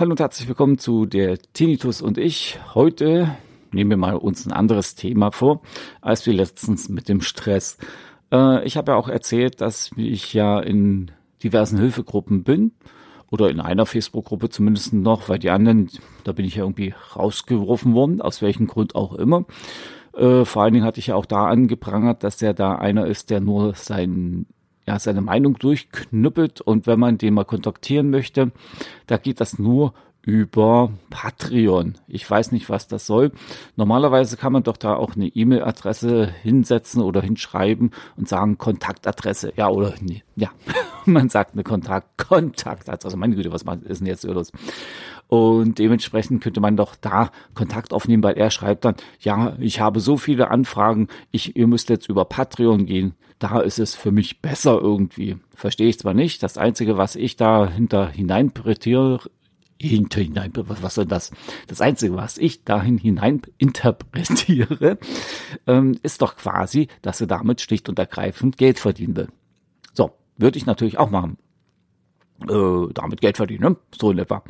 Hallo und herzlich willkommen zu der Tinnitus und ich. Heute nehmen wir mal uns ein anderes Thema vor, als wir letztens mit dem Stress. Äh, ich habe ja auch erzählt, dass ich ja in diversen Hilfegruppen bin oder in einer Facebook-Gruppe zumindest noch, weil die anderen, da bin ich ja irgendwie rausgeworfen worden, aus welchem Grund auch immer. Äh, vor allen Dingen hatte ich ja auch da angeprangert, dass der da einer ist, der nur sein ja, seine Meinung durchknüppelt und wenn man den mal kontaktieren möchte, da geht das nur über Patreon. Ich weiß nicht, was das soll. Normalerweise kann man doch da auch eine E-Mail-Adresse hinsetzen oder hinschreiben und sagen Kontaktadresse. Ja, oder nee, ja, man sagt eine Kontakt Kontaktadresse. Meine Güte, was ist denn jetzt los? Und dementsprechend könnte man doch da Kontakt aufnehmen, weil er schreibt dann, ja, ich habe so viele Anfragen, ich, ihr müsst jetzt über Patreon gehen. Da ist es für mich besser irgendwie. Verstehe ich zwar nicht. Das Einzige, was ich da hinter hineinpretiere, hinter hinein, was soll das? Das Einzige, was ich dahin hinein interpretiere, ähm, ist doch quasi, dass er damit schlicht und ergreifend Geld verdienen will. So, würde ich natürlich auch machen. Äh, damit Geld verdienen, ne? so in etwa.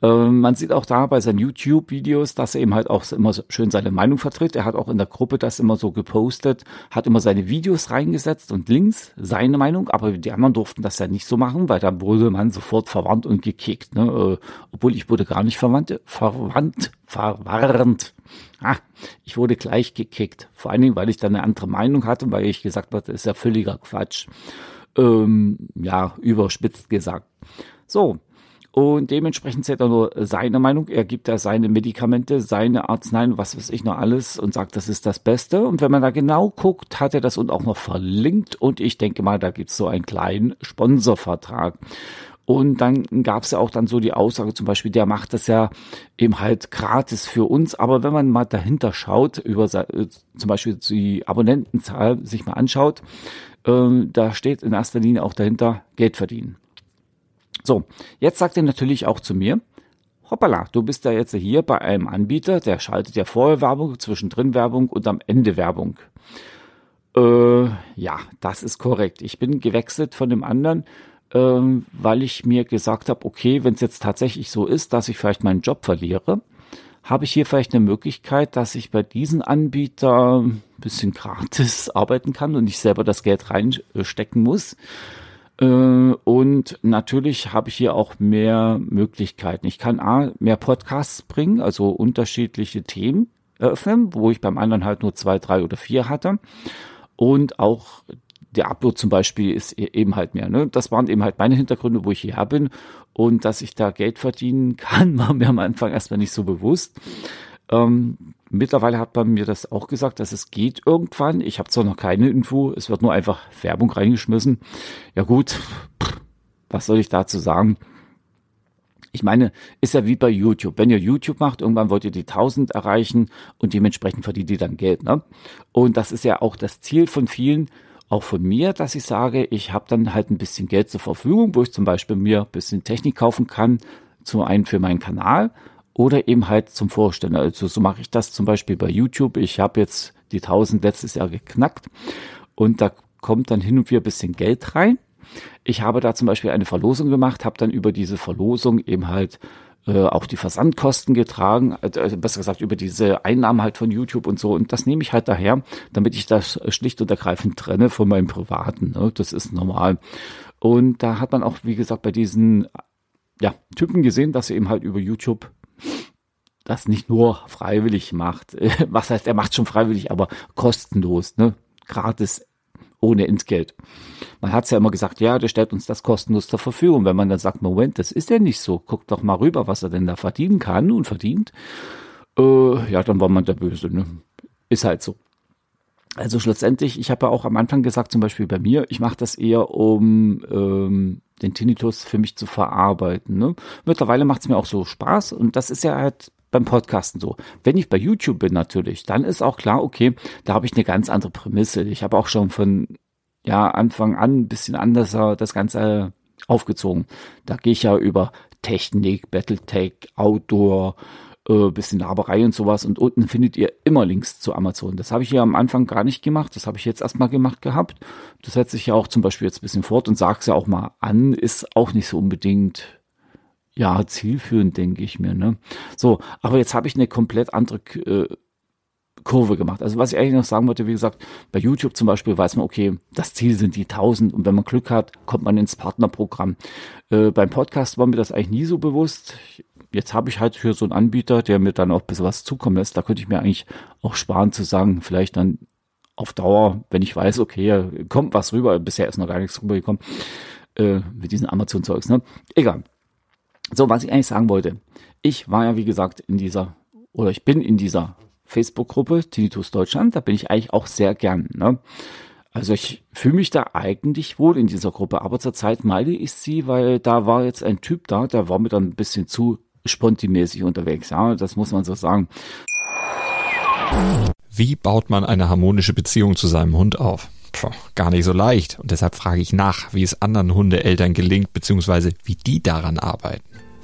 Ähm, man sieht auch da bei seinen YouTube-Videos, dass er eben halt auch immer schön seine Meinung vertritt. Er hat auch in der Gruppe das immer so gepostet, hat immer seine Videos reingesetzt und links seine Meinung, aber die anderen durften das ja nicht so machen, weil da wurde man sofort verwandt und gekickt. Ne? Äh, obwohl ich wurde gar nicht verwandt, verwandt, verwarnt. Ah, ich wurde gleich gekickt. Vor allen Dingen, weil ich dann eine andere Meinung hatte, weil ich gesagt habe, das ist ja völliger Quatsch. Ähm, ja, überspitzt gesagt. So, und dementsprechend zählt er nur seine Meinung. Er gibt da seine Medikamente, seine Arzneien, was weiß ich noch alles und sagt, das ist das Beste. Und wenn man da genau guckt, hat er das und auch noch verlinkt. Und ich denke mal, da gibt es so einen kleinen Sponsorvertrag. Und dann gab es ja auch dann so die Aussage zum Beispiel, der macht das ja eben halt gratis für uns. Aber wenn man mal dahinter schaut, über äh, zum Beispiel die Abonnentenzahl sich mal anschaut, äh, da steht in erster Linie auch dahinter Geld verdienen. So, jetzt sagt er natürlich auch zu mir, hoppala, du bist ja jetzt hier bei einem Anbieter, der schaltet ja vorher Werbung, zwischendrin Werbung und am Ende Werbung. Äh, ja, das ist korrekt. Ich bin gewechselt von dem anderen, äh, weil ich mir gesagt habe, okay, wenn es jetzt tatsächlich so ist, dass ich vielleicht meinen Job verliere, habe ich hier vielleicht eine Möglichkeit, dass ich bei diesen Anbietern ein bisschen gratis arbeiten kann und ich selber das Geld reinstecken muss. Äh, und natürlich habe ich hier auch mehr Möglichkeiten. Ich kann A, mehr Podcasts bringen, also unterschiedliche Themen eröffnen, wo ich beim anderen halt nur zwei, drei oder vier hatte. Und auch der Upload zum Beispiel ist e-, eben halt mehr. Ne? Das waren eben halt meine Hintergründe, wo ich hierher bin. Und dass ich da Geld verdienen kann, war mir am Anfang erstmal nicht so bewusst. Ähm, mittlerweile hat man mir das auch gesagt, dass es geht irgendwann. Ich habe zwar noch keine Info, es wird nur einfach Werbung reingeschmissen. Ja gut, was soll ich dazu sagen? Ich meine, ist ja wie bei YouTube. Wenn ihr YouTube macht, irgendwann wollt ihr die 1000 erreichen und dementsprechend verdient ihr dann Geld. Ne? Und das ist ja auch das Ziel von vielen, auch von mir, dass ich sage, ich habe dann halt ein bisschen Geld zur Verfügung, wo ich zum Beispiel mir ein bisschen Technik kaufen kann, zum einen für meinen Kanal oder eben halt zum Vorstellen. Also so mache ich das zum Beispiel bei YouTube. Ich habe jetzt die 1000 letztes Jahr geknackt und da kommt dann hin und wieder ein bisschen Geld rein. Ich habe da zum Beispiel eine Verlosung gemacht, habe dann über diese Verlosung eben halt äh, auch die Versandkosten getragen, äh, besser gesagt über diese Einnahmen halt von YouTube und so. Und das nehme ich halt daher, damit ich das schlicht und ergreifend trenne von meinem Privaten. Ne? Das ist normal. Und da hat man auch, wie gesagt, bei diesen ja, Typen gesehen, dass sie eben halt über YouTube das nicht nur freiwillig macht. Was heißt, er macht schon freiwillig, aber kostenlos, ne? Gratis, ohne Entgelt. Man hat es ja immer gesagt, ja, der stellt uns das kostenlos zur Verfügung. Wenn man dann sagt, Moment, das ist ja nicht so, guckt doch mal rüber, was er denn da verdienen kann und verdient. Äh, ja, dann war man der Böse, ne? Ist halt so. Also schlussendlich, ich habe ja auch am Anfang gesagt, zum Beispiel bei mir, ich mache das eher, um ähm, den Tinnitus für mich zu verarbeiten. Ne? Mittlerweile macht es mir auch so Spaß und das ist ja halt beim Podcasten so. Wenn ich bei YouTube bin natürlich, dann ist auch klar, okay, da habe ich eine ganz andere Prämisse. Ich habe auch schon von ja Anfang an ein bisschen anders das Ganze aufgezogen. Da gehe ich ja über Technik, Battletech, Outdoor, äh, bisschen Laberei und sowas. Und unten findet ihr immer Links zu Amazon. Das habe ich ja am Anfang gar nicht gemacht. Das habe ich jetzt erstmal gemacht gehabt. Das setze ich ja auch zum Beispiel jetzt ein bisschen fort und sage es ja auch mal an. Ist auch nicht so unbedingt ja, zielführend, denke ich mir. Ne? So, aber jetzt habe ich eine komplett andere äh, Kurve gemacht. Also was ich eigentlich noch sagen wollte, wie gesagt, bei YouTube zum Beispiel weiß man, okay, das Ziel sind die 1000 und wenn man Glück hat, kommt man ins Partnerprogramm. Äh, beim Podcast war mir das eigentlich nie so bewusst. Jetzt habe ich halt für so einen Anbieter, der mir dann auch ein bisschen was zukommen lässt, da könnte ich mir eigentlich auch sparen zu sagen, vielleicht dann auf Dauer, wenn ich weiß, okay, kommt was rüber, bisher ist noch gar nichts rübergekommen, äh, mit diesen Amazon-Zeugs, ne? Egal. So, was ich eigentlich sagen wollte. Ich war ja, wie gesagt, in dieser, oder ich bin in dieser Facebook-Gruppe Tinnitus Deutschland. Da bin ich eigentlich auch sehr gern. Ne? Also ich fühle mich da eigentlich wohl in dieser Gruppe, aber zurzeit meide ich sie, weil da war jetzt ein Typ da, der war mir dann ein bisschen zu spontimäßig unterwegs. Ja, das muss man so sagen. Wie baut man eine harmonische Beziehung zu seinem Hund auf? Puh, gar nicht so leicht. Und deshalb frage ich nach, wie es anderen Hundeeltern gelingt, beziehungsweise wie die daran arbeiten.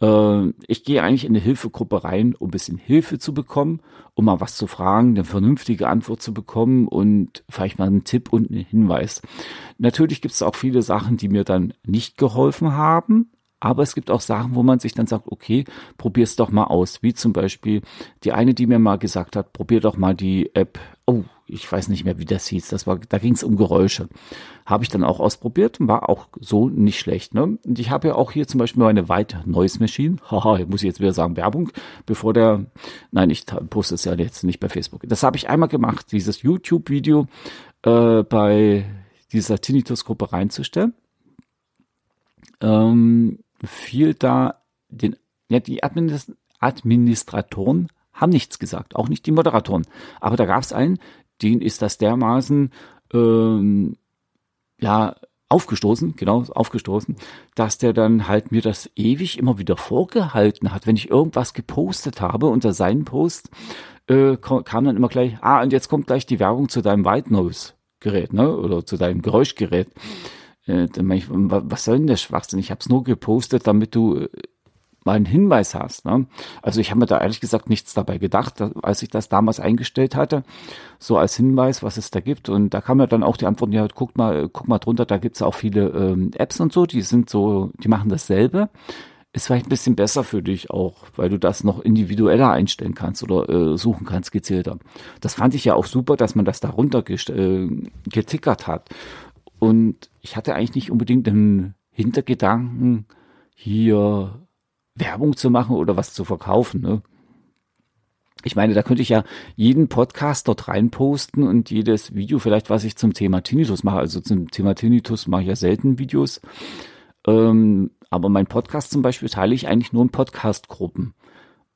Äh, ich gehe eigentlich in eine Hilfegruppe rein, um ein bisschen Hilfe zu bekommen, um mal was zu fragen, eine vernünftige Antwort zu bekommen und vielleicht mal einen Tipp und einen Hinweis. Natürlich gibt es auch viele Sachen, die mir dann nicht geholfen haben, aber es gibt auch Sachen, wo man sich dann sagt, okay, probier's doch mal aus. Wie zum Beispiel die eine, die mir mal gesagt hat, probier doch mal die App. Oh, ich weiß nicht mehr, wie das hieß. Das war, da ging es um Geräusche. Habe ich dann auch ausprobiert und war auch so nicht schlecht. Ne? Und ich habe ja auch hier zum Beispiel meine White Noise Machine. Haha, muss ich jetzt wieder sagen, Werbung, bevor der, nein, ich poste es ja jetzt nicht bei Facebook. Das habe ich einmal gemacht, dieses YouTube-Video äh, bei dieser Tinnitus-Gruppe reinzustellen. Ähm, fiel da den, ja, die Administ Administratoren haben nichts gesagt, auch nicht die Moderatoren. Aber da gab es einen, den ist das dermaßen ähm, ja aufgestoßen, genau, aufgestoßen, dass der dann halt mir das ewig immer wieder vorgehalten hat, wenn ich irgendwas gepostet habe unter seinen Post, äh, kam dann immer gleich, ah, und jetzt kommt gleich die Werbung zu deinem White Nose Gerät, ne, oder zu deinem Geräuschgerät. Äh, dann ich, was soll denn der Schwachsinn? Ich habe es nur gepostet, damit du äh, mal einen Hinweis hast. Ne? Also ich habe mir da ehrlich gesagt nichts dabei gedacht, als ich das damals eingestellt hatte, so als Hinweis, was es da gibt. Und da kam ja dann auch die Antwort, ja, guck mal, guck mal drunter, da gibt's auch viele ähm, Apps und so, die sind so, die machen dasselbe. Ist vielleicht ein bisschen besser für dich auch, weil du das noch individueller einstellen kannst oder äh, suchen kannst, gezielter. Das fand ich ja auch super, dass man das da runter äh, getickert hat. Und ich hatte eigentlich nicht unbedingt den Hintergedanken, hier Werbung zu machen oder was zu verkaufen. Ne? Ich meine, da könnte ich ja jeden Podcast dort reinposten und jedes Video vielleicht, was ich zum Thema Tinnitus mache. Also zum Thema Tinnitus mache ich ja selten Videos. Ähm, aber mein Podcast zum Beispiel teile ich eigentlich nur in Podcast-Gruppen.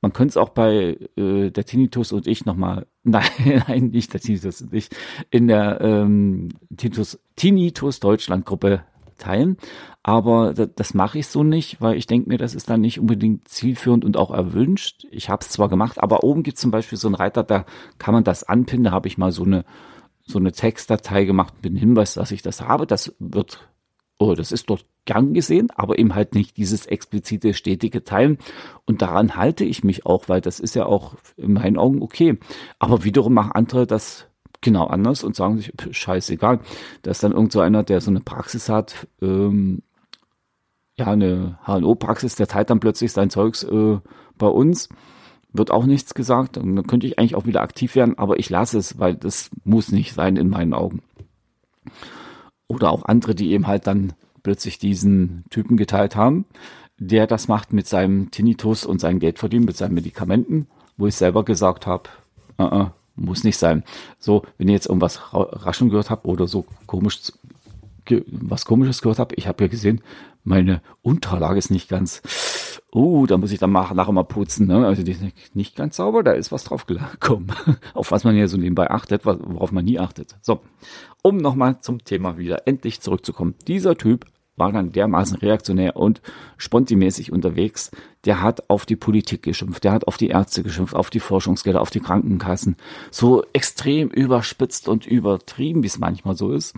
Man könnte es auch bei äh, der Tinnitus und ich nochmal, nein, nein, nicht der Tinnitus und ich, in der ähm, Tinnitus, Tinnitus Deutschland Gruppe teilen. Aber das, mache ich so nicht, weil ich denke mir, das ist dann nicht unbedingt zielführend und auch erwünscht. Ich habe es zwar gemacht, aber oben gibt es zum Beispiel so einen Reiter, da kann man das anpinnen. Da habe ich mal so eine so eine Textdatei gemacht mit dem Hinweis, dass ich das habe. Das wird, oh, das ist dort gern gesehen, aber eben halt nicht dieses explizite stetige Teilen. Und daran halte ich mich auch, weil das ist ja auch in meinen Augen okay. Aber wiederum machen andere das genau anders und sagen sich, scheißegal. Da ist dann irgend so einer, der so eine Praxis hat, ähm, ja, eine HNO-Praxis, der teilt dann plötzlich sein Zeugs äh, bei uns. Wird auch nichts gesagt. Und dann könnte ich eigentlich auch wieder aktiv werden, aber ich lasse es, weil das muss nicht sein in meinen Augen. Oder auch andere, die eben halt dann plötzlich diesen Typen geteilt haben, der das macht mit seinem Tinnitus und seinem Geld verdienen, mit seinen Medikamenten, wo ich selber gesagt habe, uh -uh, muss nicht sein. So, wenn ihr jetzt irgendwas raschen gehört habt oder so komisch was komisches gehört habt, ich habe ja gesehen, meine Unterlage ist nicht ganz, oh, da muss ich dann nachher mal putzen, ne? also die ist nicht ganz sauber, da ist was drauf gekommen, auf was man ja so nebenbei achtet, worauf man nie achtet. So, um nochmal zum Thema wieder endlich zurückzukommen. Dieser Typ war dann dermaßen reaktionär und spontimäßig unterwegs. Der hat auf die Politik geschimpft, der hat auf die Ärzte geschimpft, auf die Forschungsgelder, auf die Krankenkassen. So extrem überspitzt und übertrieben, wie es manchmal so ist.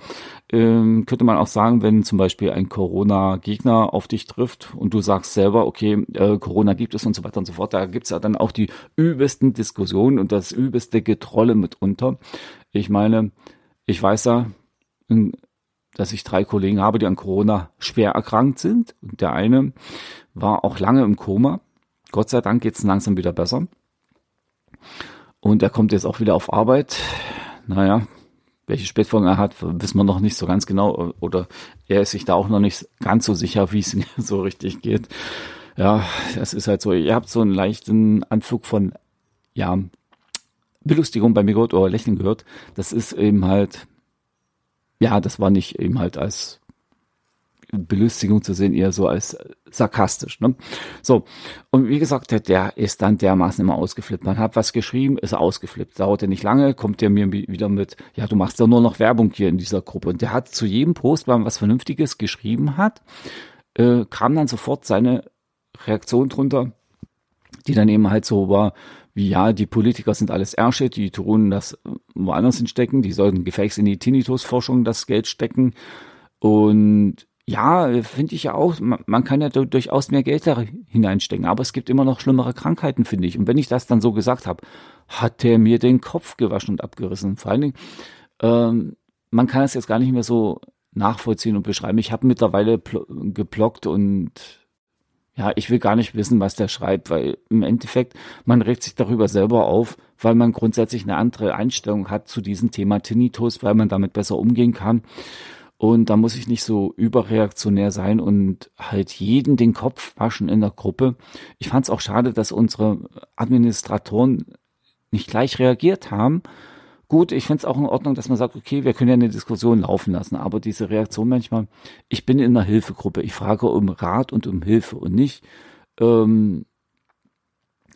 Ähm, könnte man auch sagen, wenn zum Beispiel ein Corona-Gegner auf dich trifft und du sagst selber, okay, äh, Corona gibt es und so weiter und so fort, da gibt's ja dann auch die übelsten Diskussionen und das übelste Getrolle mitunter. Ich meine, ich weiß ja, dass ich drei Kollegen habe, die an Corona schwer erkrankt sind. Und der eine war auch lange im Koma. Gott sei Dank geht es langsam wieder besser. Und er kommt jetzt auch wieder auf Arbeit. Naja, welche Spätfolgen er hat, wissen wir noch nicht so ganz genau. Oder er ist sich da auch noch nicht ganz so sicher, wie es so richtig geht. Ja, das ist halt so. Ihr habt so einen leichten Anflug von, ja, Belustigung bei mir gehört oder Lächeln gehört. Das ist eben halt, ja, das war nicht eben halt als Belustigung zu sehen, eher so als sarkastisch. Ne? So, und wie gesagt, der, der ist dann dermaßen immer ausgeflippt. Man hat was geschrieben, ist ausgeflippt. Dauerte nicht lange, kommt der mir wieder mit, ja, du machst ja nur noch Werbung hier in dieser Gruppe. Und der hat zu jedem Post, wenn man was Vernünftiges geschrieben hat, äh, kam dann sofort seine Reaktion drunter, die dann eben halt so war, wie ja, die Politiker sind alles Ärsche, die tun das woanders hinstecken, die sollten gefälligst in die Tinnitus-Forschung das Geld stecken. Und ja, finde ich ja auch, man, kann ja durchaus mehr Geld da hineinstecken, aber es gibt immer noch schlimmere Krankheiten, finde ich. Und wenn ich das dann so gesagt habe, hat der mir den Kopf gewaschen und abgerissen. Vor allen Dingen, ähm, man kann es jetzt gar nicht mehr so nachvollziehen und beschreiben. Ich habe mittlerweile geblockt und ja, ich will gar nicht wissen, was der schreibt, weil im Endeffekt, man regt sich darüber selber auf, weil man grundsätzlich eine andere Einstellung hat zu diesem Thema Tinnitus, weil man damit besser umgehen kann. Und da muss ich nicht so überreaktionär sein und halt jeden den Kopf waschen in der Gruppe. Ich fand es auch schade, dass unsere Administratoren nicht gleich reagiert haben, Gut, ich finde es auch in Ordnung, dass man sagt, okay, wir können ja eine Diskussion laufen lassen, aber diese Reaktion manchmal, ich bin in einer Hilfegruppe, ich frage um Rat und um Hilfe und nicht, ähm,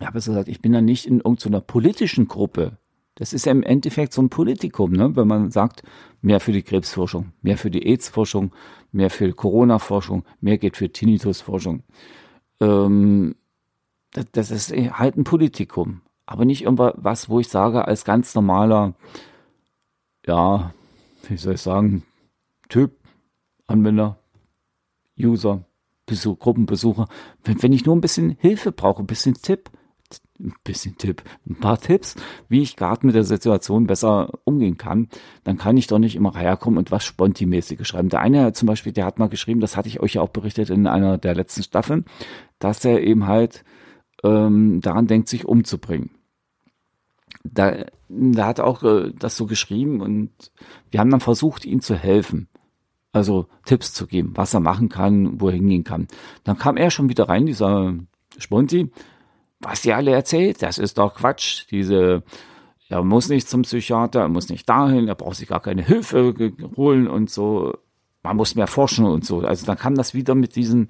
ja, besser gesagt, ich bin ja nicht in irgendeiner politischen Gruppe. Das ist ja im Endeffekt so ein Politikum, ne? wenn man sagt, mehr für die Krebsforschung, mehr für die AIDS-Forschung, mehr für Corona-Forschung, mehr geht für Tinnitus-Forschung. Ähm, das, das ist halt ein Politikum aber nicht irgendwas, wo ich sage, als ganz normaler, ja, wie soll ich sagen, Typ, Anwender, User, Besuch, Gruppenbesucher, wenn, wenn ich nur ein bisschen Hilfe brauche, ein bisschen Tipp, ein bisschen Tipp, ein paar Tipps, wie ich gerade mit der Situation besser umgehen kann, dann kann ich doch nicht immer herkommen und was Spontimäßiges schreiben. Der eine zum Beispiel, der hat mal geschrieben, das hatte ich euch ja auch berichtet in einer der letzten Staffeln, dass er eben halt ähm, daran denkt, sich umzubringen da, da hat er auch äh, das so geschrieben und wir haben dann versucht, ihm zu helfen. Also Tipps zu geben, was er machen kann, wo er hingehen kann. Dann kam er schon wieder rein, dieser Sponti. Was ihr alle erzählt, das ist doch Quatsch. Diese, er muss nicht zum Psychiater, er muss nicht dahin, er braucht sich gar keine Hilfe holen und so. Man muss mehr forschen und so. Also dann kam das wieder mit diesen,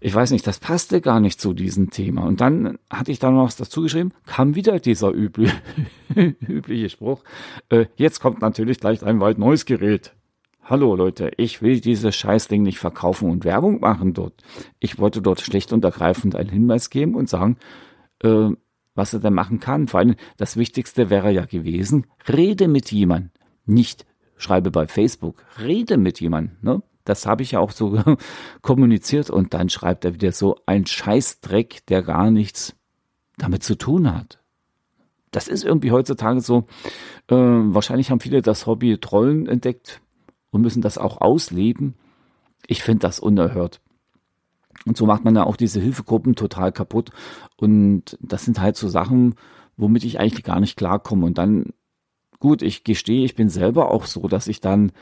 ich weiß nicht, das passte gar nicht zu diesem Thema. Und dann hatte ich da noch was dazu geschrieben, kam wieder dieser übliche, übliche Spruch. Äh, jetzt kommt natürlich gleich ein weit neues Gerät. Hallo Leute, ich will dieses Scheißding nicht verkaufen und Werbung machen dort. Ich wollte dort schlicht und ergreifend einen Hinweis geben und sagen, äh, was er da machen kann. Vor allem das Wichtigste wäre ja gewesen, rede mit jemandem. Nicht schreibe bei Facebook, rede mit jemandem. Ne? Das habe ich ja auch so kommuniziert und dann schreibt er wieder so ein Scheißdreck, der gar nichts damit zu tun hat. Das ist irgendwie heutzutage so. Äh, wahrscheinlich haben viele das Hobby Trollen entdeckt und müssen das auch ausleben. Ich finde das unerhört. Und so macht man ja auch diese Hilfegruppen total kaputt. Und das sind halt so Sachen, womit ich eigentlich gar nicht klarkomme. Und dann, gut, ich gestehe, ich bin selber auch so, dass ich dann,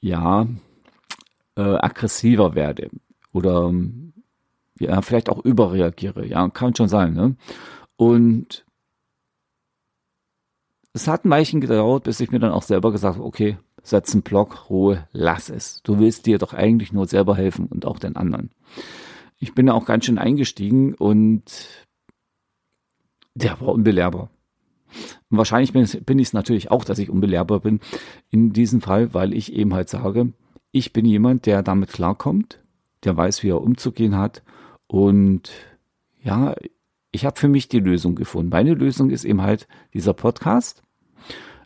ja, äh, aggressiver werde oder ja, vielleicht auch überreagiere. Ja, kann schon sein. Ne? Und es hat ein Weilchen gedauert, bis ich mir dann auch selber gesagt habe, okay, setz einen Block, Ruhe, lass es. Du willst dir doch eigentlich nur selber helfen und auch den anderen. Ich bin da auch ganz schön eingestiegen und der war unbelehrbar. Und wahrscheinlich bin ich es natürlich auch, dass ich unbelehrbar bin in diesem Fall, weil ich eben halt sage, ich bin jemand, der damit klarkommt, der weiß, wie er umzugehen hat. Und ja, ich habe für mich die Lösung gefunden. Meine Lösung ist eben halt dieser Podcast.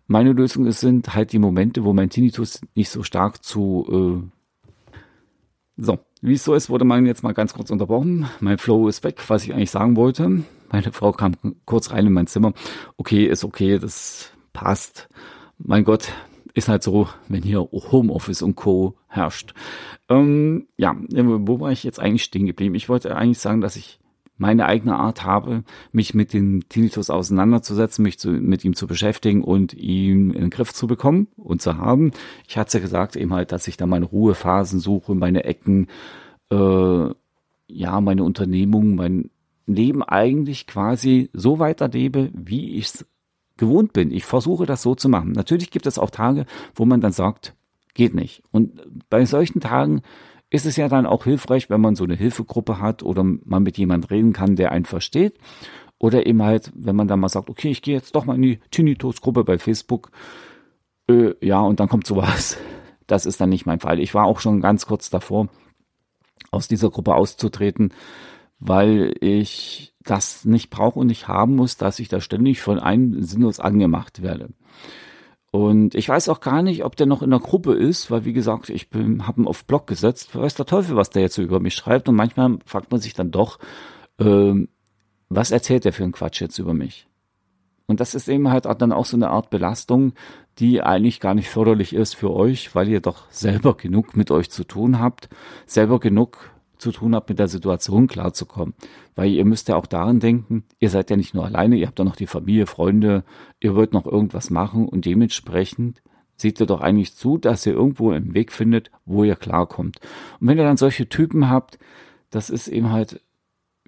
Meine Lösung sind halt die Momente, wo mein Tinnitus nicht so stark zu... Äh so, wie es so ist, wurde man jetzt mal ganz kurz unterbrochen. Mein Flow ist weg, was ich eigentlich sagen wollte. Meine Frau kam kurz rein in mein Zimmer. Okay, ist okay, das passt. Mein Gott, ist halt so, wenn hier Homeoffice und Co. herrscht. Ähm, ja, wo war ich jetzt eigentlich stehen geblieben? Ich wollte eigentlich sagen, dass ich meine eigene Art habe, mich mit dem Tinnitus auseinanderzusetzen, mich zu, mit ihm zu beschäftigen und ihn in den Griff zu bekommen und zu haben. Ich hatte gesagt eben halt, dass ich da meine Ruhephasen suche, meine Ecken, äh, ja, meine Unternehmung, mein Leben eigentlich quasi so weiterlebe, wie ich es gewohnt bin. Ich versuche das so zu machen. Natürlich gibt es auch Tage, wo man dann sagt, geht nicht. Und bei solchen Tagen ist es ja dann auch hilfreich, wenn man so eine Hilfegruppe hat oder man mit jemand reden kann, der einen versteht. Oder eben halt, wenn man dann mal sagt, okay, ich gehe jetzt doch mal in die Tinnitus-Gruppe bei Facebook. Äh, ja, und dann kommt sowas. Das ist dann nicht mein Fall. Ich war auch schon ganz kurz davor, aus dieser Gruppe auszutreten, weil ich das nicht brauche und nicht haben muss, dass ich da ständig von einem sinnlos angemacht werde. Und ich weiß auch gar nicht, ob der noch in der Gruppe ist, weil wie gesagt, ich habe ihn auf Blog gesetzt. Weiß der Teufel, was der jetzt so über mich schreibt. Und manchmal fragt man sich dann doch, ähm, was erzählt der für einen Quatsch jetzt über mich? Und das ist eben halt dann auch so eine Art Belastung, die eigentlich gar nicht förderlich ist für euch, weil ihr doch selber genug mit euch zu tun habt, selber genug zu tun habt, mit der Situation klarzukommen. Weil ihr müsst ja auch daran denken, ihr seid ja nicht nur alleine, ihr habt ja noch die Familie, Freunde, ihr wollt noch irgendwas machen und dementsprechend seht ihr doch eigentlich zu, dass ihr irgendwo einen Weg findet, wo ihr klarkommt. Und wenn ihr dann solche Typen habt, das ist eben halt,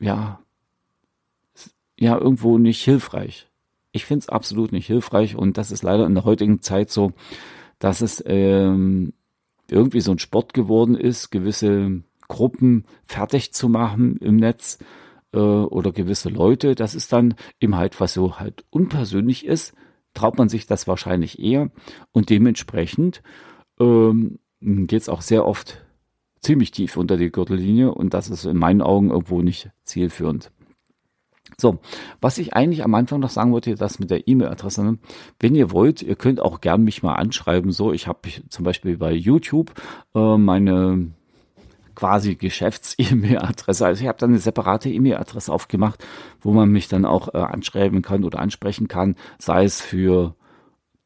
ja, ja, irgendwo nicht hilfreich. Ich finde es absolut nicht hilfreich und das ist leider in der heutigen Zeit so, dass es ähm, irgendwie so ein Sport geworden ist, gewisse Gruppen fertig zu machen im Netz äh, oder gewisse Leute. Das ist dann eben halt, was so halt unpersönlich ist, traut man sich das wahrscheinlich eher und dementsprechend ähm, geht es auch sehr oft ziemlich tief unter die Gürtellinie und das ist in meinen Augen irgendwo nicht zielführend. So, was ich eigentlich am Anfang noch sagen wollte, das mit der E-Mail-Adresse, ne? wenn ihr wollt, ihr könnt auch gern mich mal anschreiben. So, ich habe zum Beispiel bei YouTube äh, meine quasi Geschäfts-E-Mail-Adresse. Also ich habe dann eine separate E-Mail-Adresse aufgemacht, wo man mich dann auch äh, anschreiben kann oder ansprechen kann, sei es für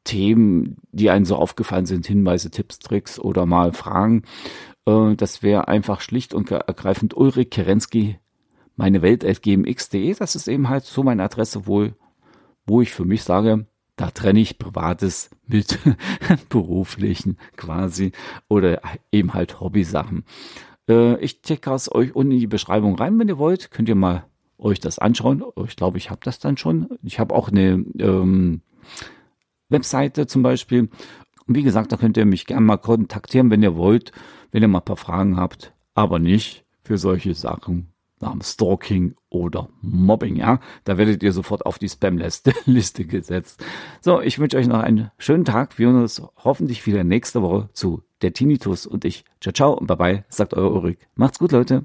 Themen, die einen so aufgefallen sind, Hinweise, Tipps, Tricks oder mal Fragen. Äh, das wäre einfach schlicht und ergreifend Ulrich Kerensky, meine Welt gmx.de. Das ist eben halt so meine Adresse, wo, wo ich für mich sage, da trenne ich Privates mit beruflichen quasi oder eben halt Hobbysachen. Äh, ich checke es euch unten in die Beschreibung rein, wenn ihr wollt. Könnt ihr mal euch das anschauen. Ich glaube, ich habe das dann schon. Ich habe auch eine ähm, Webseite zum Beispiel. Und wie gesagt, da könnt ihr mich gerne mal kontaktieren, wenn ihr wollt, wenn ihr mal ein paar Fragen habt. Aber nicht für solche Sachen namens Stalking oder Mobbing, ja. Da werdet ihr sofort auf die Spam-Liste Liste gesetzt. So, ich wünsche euch noch einen schönen Tag. Wir hören uns hoffentlich wieder nächste Woche zu der Tinnitus und ich. Ciao, ciao und bye bye, sagt euer Ulrich. Macht's gut, Leute.